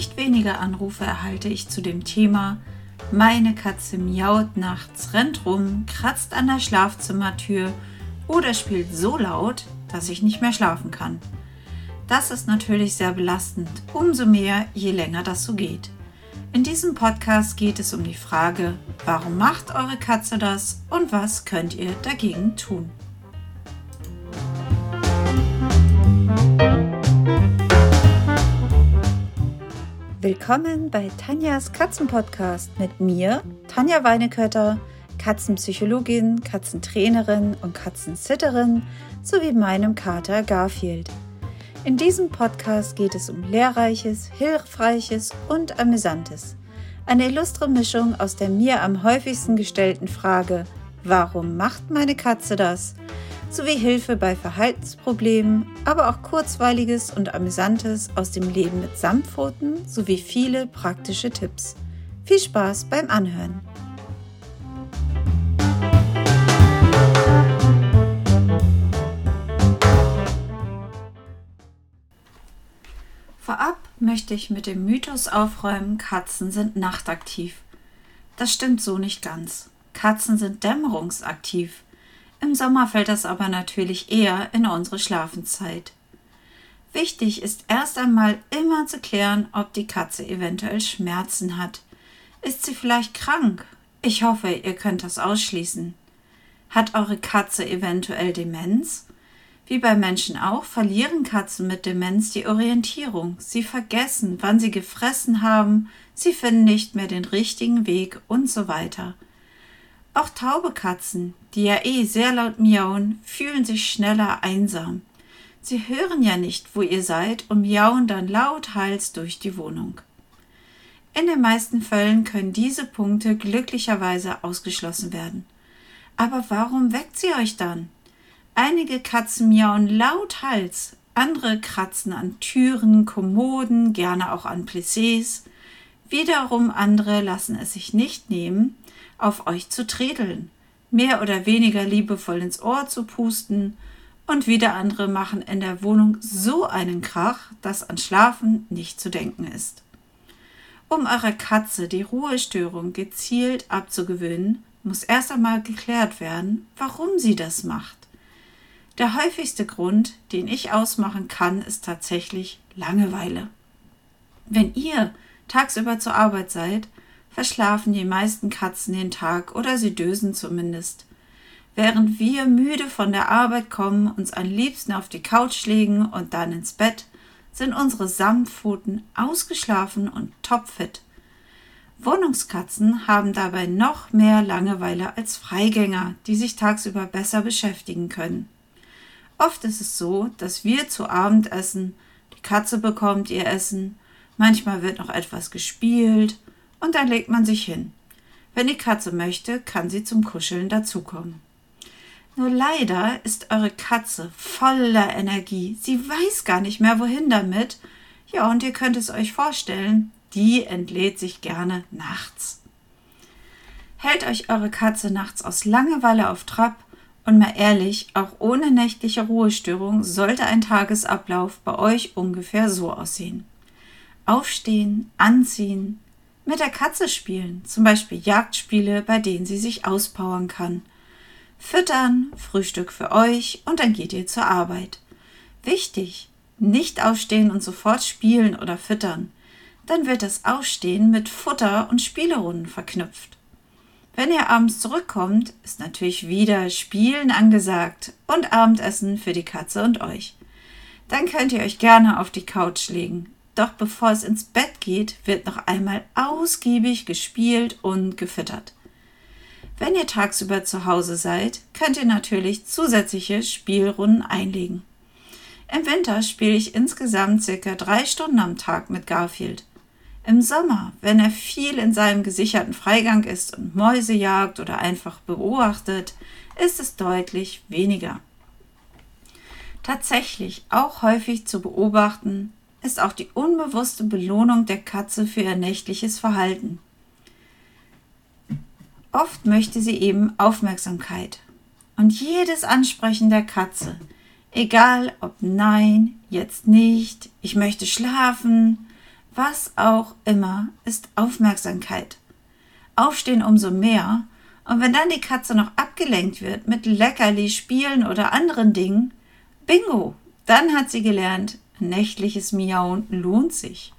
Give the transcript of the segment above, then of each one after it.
nicht wenige Anrufe erhalte ich zu dem Thema Meine Katze miaut nachts, rennt rum, kratzt an der Schlafzimmertür oder spielt so laut, dass ich nicht mehr schlafen kann. Das ist natürlich sehr belastend, umso mehr, je länger das so geht. In diesem Podcast geht es um die Frage, warum macht eure Katze das und was könnt ihr dagegen tun? Willkommen bei Tanjas Katzenpodcast mit mir, Tanja Weinekötter, Katzenpsychologin, Katzentrainerin und Katzensitterin sowie meinem Kater Garfield. In diesem Podcast geht es um Lehrreiches, Hilfreiches und Amüsantes. Eine illustre Mischung aus der mir am häufigsten gestellten Frage, warum macht meine Katze das? Sowie Hilfe bei Verhaltensproblemen, aber auch kurzweiliges und amüsantes aus dem Leben mit Samtpfoten sowie viele praktische Tipps. Viel Spaß beim Anhören! Vorab möchte ich mit dem Mythos aufräumen, Katzen sind nachtaktiv. Das stimmt so nicht ganz. Katzen sind dämmerungsaktiv. Im Sommer fällt das aber natürlich eher in unsere Schlafenszeit. Wichtig ist erst einmal immer zu klären, ob die Katze eventuell Schmerzen hat. Ist sie vielleicht krank? Ich hoffe, ihr könnt das ausschließen. Hat eure Katze eventuell Demenz? Wie bei Menschen auch, verlieren Katzen mit Demenz die Orientierung. Sie vergessen, wann sie gefressen haben, sie finden nicht mehr den richtigen Weg und so weiter. Auch taube Katzen, die ja eh sehr laut miauen, fühlen sich schneller einsam. Sie hören ja nicht, wo ihr seid und miauen dann lauthals durch die Wohnung. In den meisten Fällen können diese Punkte glücklicherweise ausgeschlossen werden. Aber warum weckt sie euch dann? Einige Katzen miauen lauthals, andere kratzen an Türen, Kommoden, gerne auch an Plissés. Wiederum andere lassen es sich nicht nehmen, auf euch zu tredeln, mehr oder weniger liebevoll ins Ohr zu pusten, und wieder andere machen in der Wohnung so einen Krach, dass an Schlafen nicht zu denken ist. Um eurer Katze die Ruhestörung gezielt abzugewöhnen, muss erst einmal geklärt werden, warum sie das macht. Der häufigste Grund, den ich ausmachen kann, ist tatsächlich Langeweile. Wenn ihr tagsüber zur Arbeit seid, verschlafen die meisten Katzen den Tag oder sie dösen zumindest. Während wir müde von der Arbeit kommen, uns am liebsten auf die Couch legen und dann ins Bett, sind unsere Samtpfoten ausgeschlafen und topfit. Wohnungskatzen haben dabei noch mehr Langeweile als Freigänger, die sich tagsüber besser beschäftigen können. Oft ist es so, dass wir zu Abend essen, die Katze bekommt ihr Essen, manchmal wird noch etwas gespielt und dann legt man sich hin. Wenn die Katze möchte, kann sie zum Kuscheln dazukommen. Nur leider ist eure Katze voller Energie. Sie weiß gar nicht mehr, wohin damit. Ja, und ihr könnt es euch vorstellen, die entlädt sich gerne nachts. Hält euch eure Katze nachts aus Langeweile auf Trab, und mal ehrlich, auch ohne nächtliche Ruhestörung sollte ein Tagesablauf bei euch ungefähr so aussehen. Aufstehen, anziehen, mit der Katze spielen, zum Beispiel Jagdspiele, bei denen sie sich auspowern kann. Füttern, Frühstück für euch und dann geht ihr zur Arbeit. Wichtig, nicht aufstehen und sofort spielen oder füttern. Dann wird das Aufstehen mit Futter und Spielerunden verknüpft. Wenn ihr abends zurückkommt, ist natürlich wieder Spielen angesagt und Abendessen für die Katze und euch. Dann könnt ihr euch gerne auf die Couch legen. Doch bevor es ins Bett geht, wird noch einmal ausgiebig gespielt und gefüttert. Wenn ihr tagsüber zu Hause seid, könnt ihr natürlich zusätzliche Spielrunden einlegen. Im Winter spiele ich insgesamt circa drei Stunden am Tag mit Garfield. Im Sommer, wenn er viel in seinem gesicherten Freigang ist und Mäuse jagt oder einfach beobachtet, ist es deutlich weniger. Tatsächlich auch häufig zu beobachten ist auch die unbewusste Belohnung der Katze für ihr nächtliches Verhalten. Oft möchte sie eben Aufmerksamkeit. Und jedes Ansprechen der Katze, egal ob nein, jetzt nicht, ich möchte schlafen, was auch immer, ist Aufmerksamkeit. Aufstehen umso mehr, und wenn dann die Katze noch abgelenkt wird mit Leckerli, Spielen oder anderen Dingen, bingo, dann hat sie gelernt, nächtliches Miauen lohnt sich.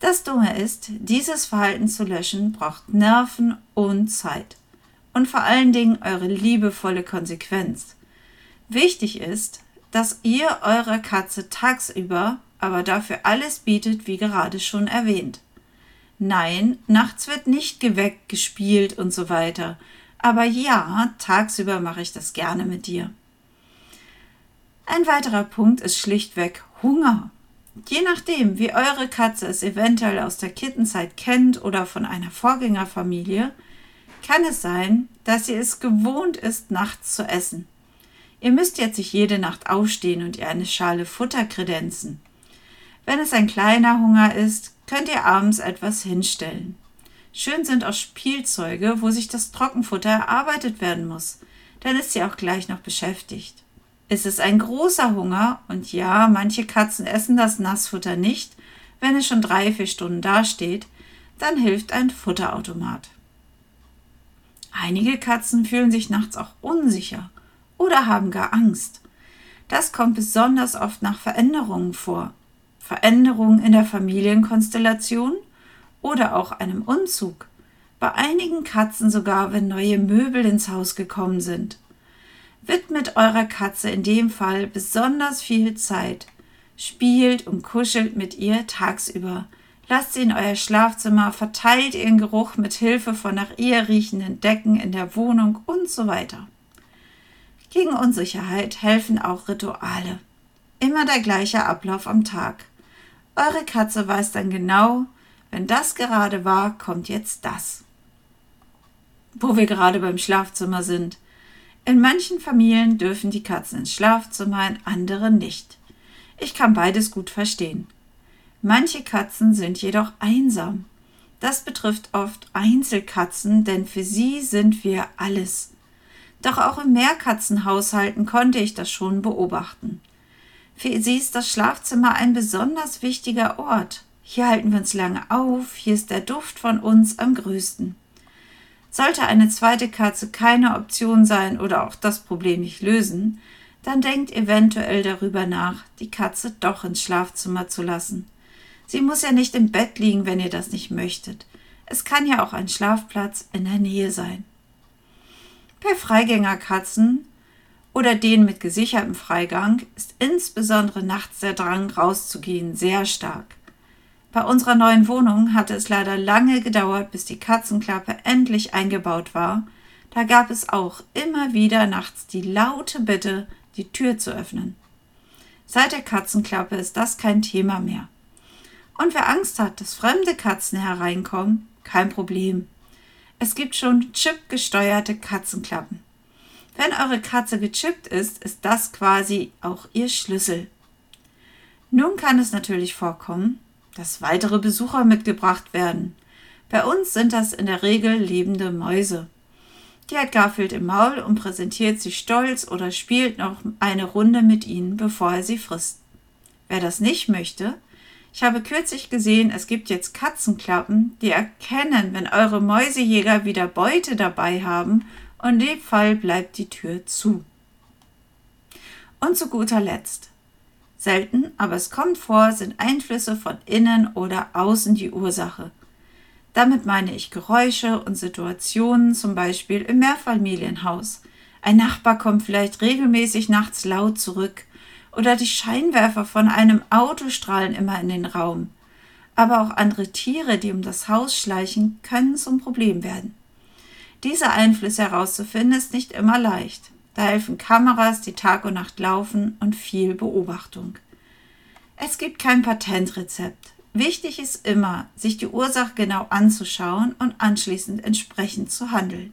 Das Dumme ist, dieses Verhalten zu löschen braucht Nerven und Zeit. Und vor allen Dingen eure liebevolle Konsequenz. Wichtig ist, dass ihr eurer Katze tagsüber aber dafür alles bietet, wie gerade schon erwähnt. Nein, nachts wird nicht geweckt, gespielt und so weiter. Aber ja, tagsüber mache ich das gerne mit dir. Ein weiterer Punkt ist schlichtweg Hunger. Je nachdem, wie eure Katze es eventuell aus der Kittenzeit kennt oder von einer Vorgängerfamilie, kann es sein, dass sie es gewohnt ist, nachts zu essen. Ihr müsst jetzt nicht jede Nacht aufstehen und ihr eine Schale Futter kredenzen. Wenn es ein kleiner Hunger ist, könnt ihr abends etwas hinstellen. Schön sind auch Spielzeuge, wo sich das Trockenfutter erarbeitet werden muss. Dann ist sie auch gleich noch beschäftigt. Ist es ein großer Hunger, und ja, manche Katzen essen das Nassfutter nicht, wenn es schon drei, vier Stunden dasteht, dann hilft ein Futterautomat. Einige Katzen fühlen sich nachts auch unsicher oder haben gar Angst. Das kommt besonders oft nach Veränderungen vor. Veränderungen in der Familienkonstellation oder auch einem Umzug. Bei einigen Katzen sogar, wenn neue Möbel ins Haus gekommen sind. Widmet eurer Katze in dem Fall besonders viel Zeit. Spielt und kuschelt mit ihr tagsüber. Lasst sie in euer Schlafzimmer, verteilt ihren Geruch mit Hilfe von nach ihr riechenden Decken in der Wohnung und so weiter. Gegen Unsicherheit helfen auch Rituale. Immer der gleiche Ablauf am Tag. Eure Katze weiß dann genau, wenn das gerade war, kommt jetzt das. Wo wir gerade beim Schlafzimmer sind. In manchen Familien dürfen die Katzen ins Schlafzimmer, in anderen nicht. Ich kann beides gut verstehen. Manche Katzen sind jedoch einsam. Das betrifft oft Einzelkatzen, denn für sie sind wir alles. Doch auch im Mehrkatzenhaushalten konnte ich das schon beobachten. Für sie ist das Schlafzimmer ein besonders wichtiger Ort. Hier halten wir uns lange auf, hier ist der Duft von uns am größten. Sollte eine zweite Katze keine Option sein oder auch das Problem nicht lösen, dann denkt eventuell darüber nach, die Katze doch ins Schlafzimmer zu lassen. Sie muss ja nicht im Bett liegen, wenn ihr das nicht möchtet. Es kann ja auch ein Schlafplatz in der Nähe sein. Bei Freigängerkatzen oder den mit gesichertem Freigang ist insbesondere nachts der Drang rauszugehen sehr stark. Bei unserer neuen Wohnung hatte es leider lange gedauert, bis die Katzenklappe endlich eingebaut war. Da gab es auch immer wieder nachts die laute Bitte, die Tür zu öffnen. Seit der Katzenklappe ist das kein Thema mehr. Und wer Angst hat, dass fremde Katzen hereinkommen, kein Problem. Es gibt schon chipgesteuerte Katzenklappen. Wenn eure Katze gechippt ist, ist das quasi auch ihr Schlüssel. Nun kann es natürlich vorkommen, dass weitere Besucher mitgebracht werden. Bei uns sind das in der Regel lebende Mäuse. Die hat Garfield im Maul und präsentiert sie stolz oder spielt noch eine Runde mit ihnen, bevor er sie frisst. Wer das nicht möchte, ich habe kürzlich gesehen, es gibt jetzt Katzenklappen, die erkennen, wenn eure Mäusejäger wieder Beute dabei haben und in dem Fall bleibt die Tür zu. Und zu guter Letzt. Selten, aber es kommt vor, sind Einflüsse von innen oder außen die Ursache. Damit meine ich Geräusche und Situationen, zum Beispiel im Mehrfamilienhaus. Ein Nachbar kommt vielleicht regelmäßig nachts laut zurück oder die Scheinwerfer von einem Auto strahlen immer in den Raum. Aber auch andere Tiere, die um das Haus schleichen, können zum Problem werden. Diese Einflüsse herauszufinden ist nicht immer leicht. Da helfen Kameras, die Tag und Nacht laufen und viel Beobachtung. Es gibt kein Patentrezept. Wichtig ist immer, sich die Ursache genau anzuschauen und anschließend entsprechend zu handeln.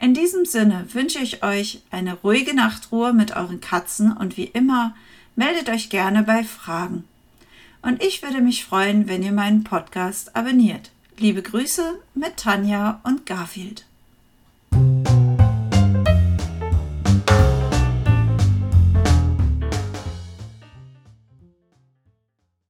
In diesem Sinne wünsche ich euch eine ruhige Nachtruhe mit euren Katzen und wie immer meldet euch gerne bei Fragen. Und ich würde mich freuen, wenn ihr meinen Podcast abonniert. Liebe Grüße mit Tanja und Garfield.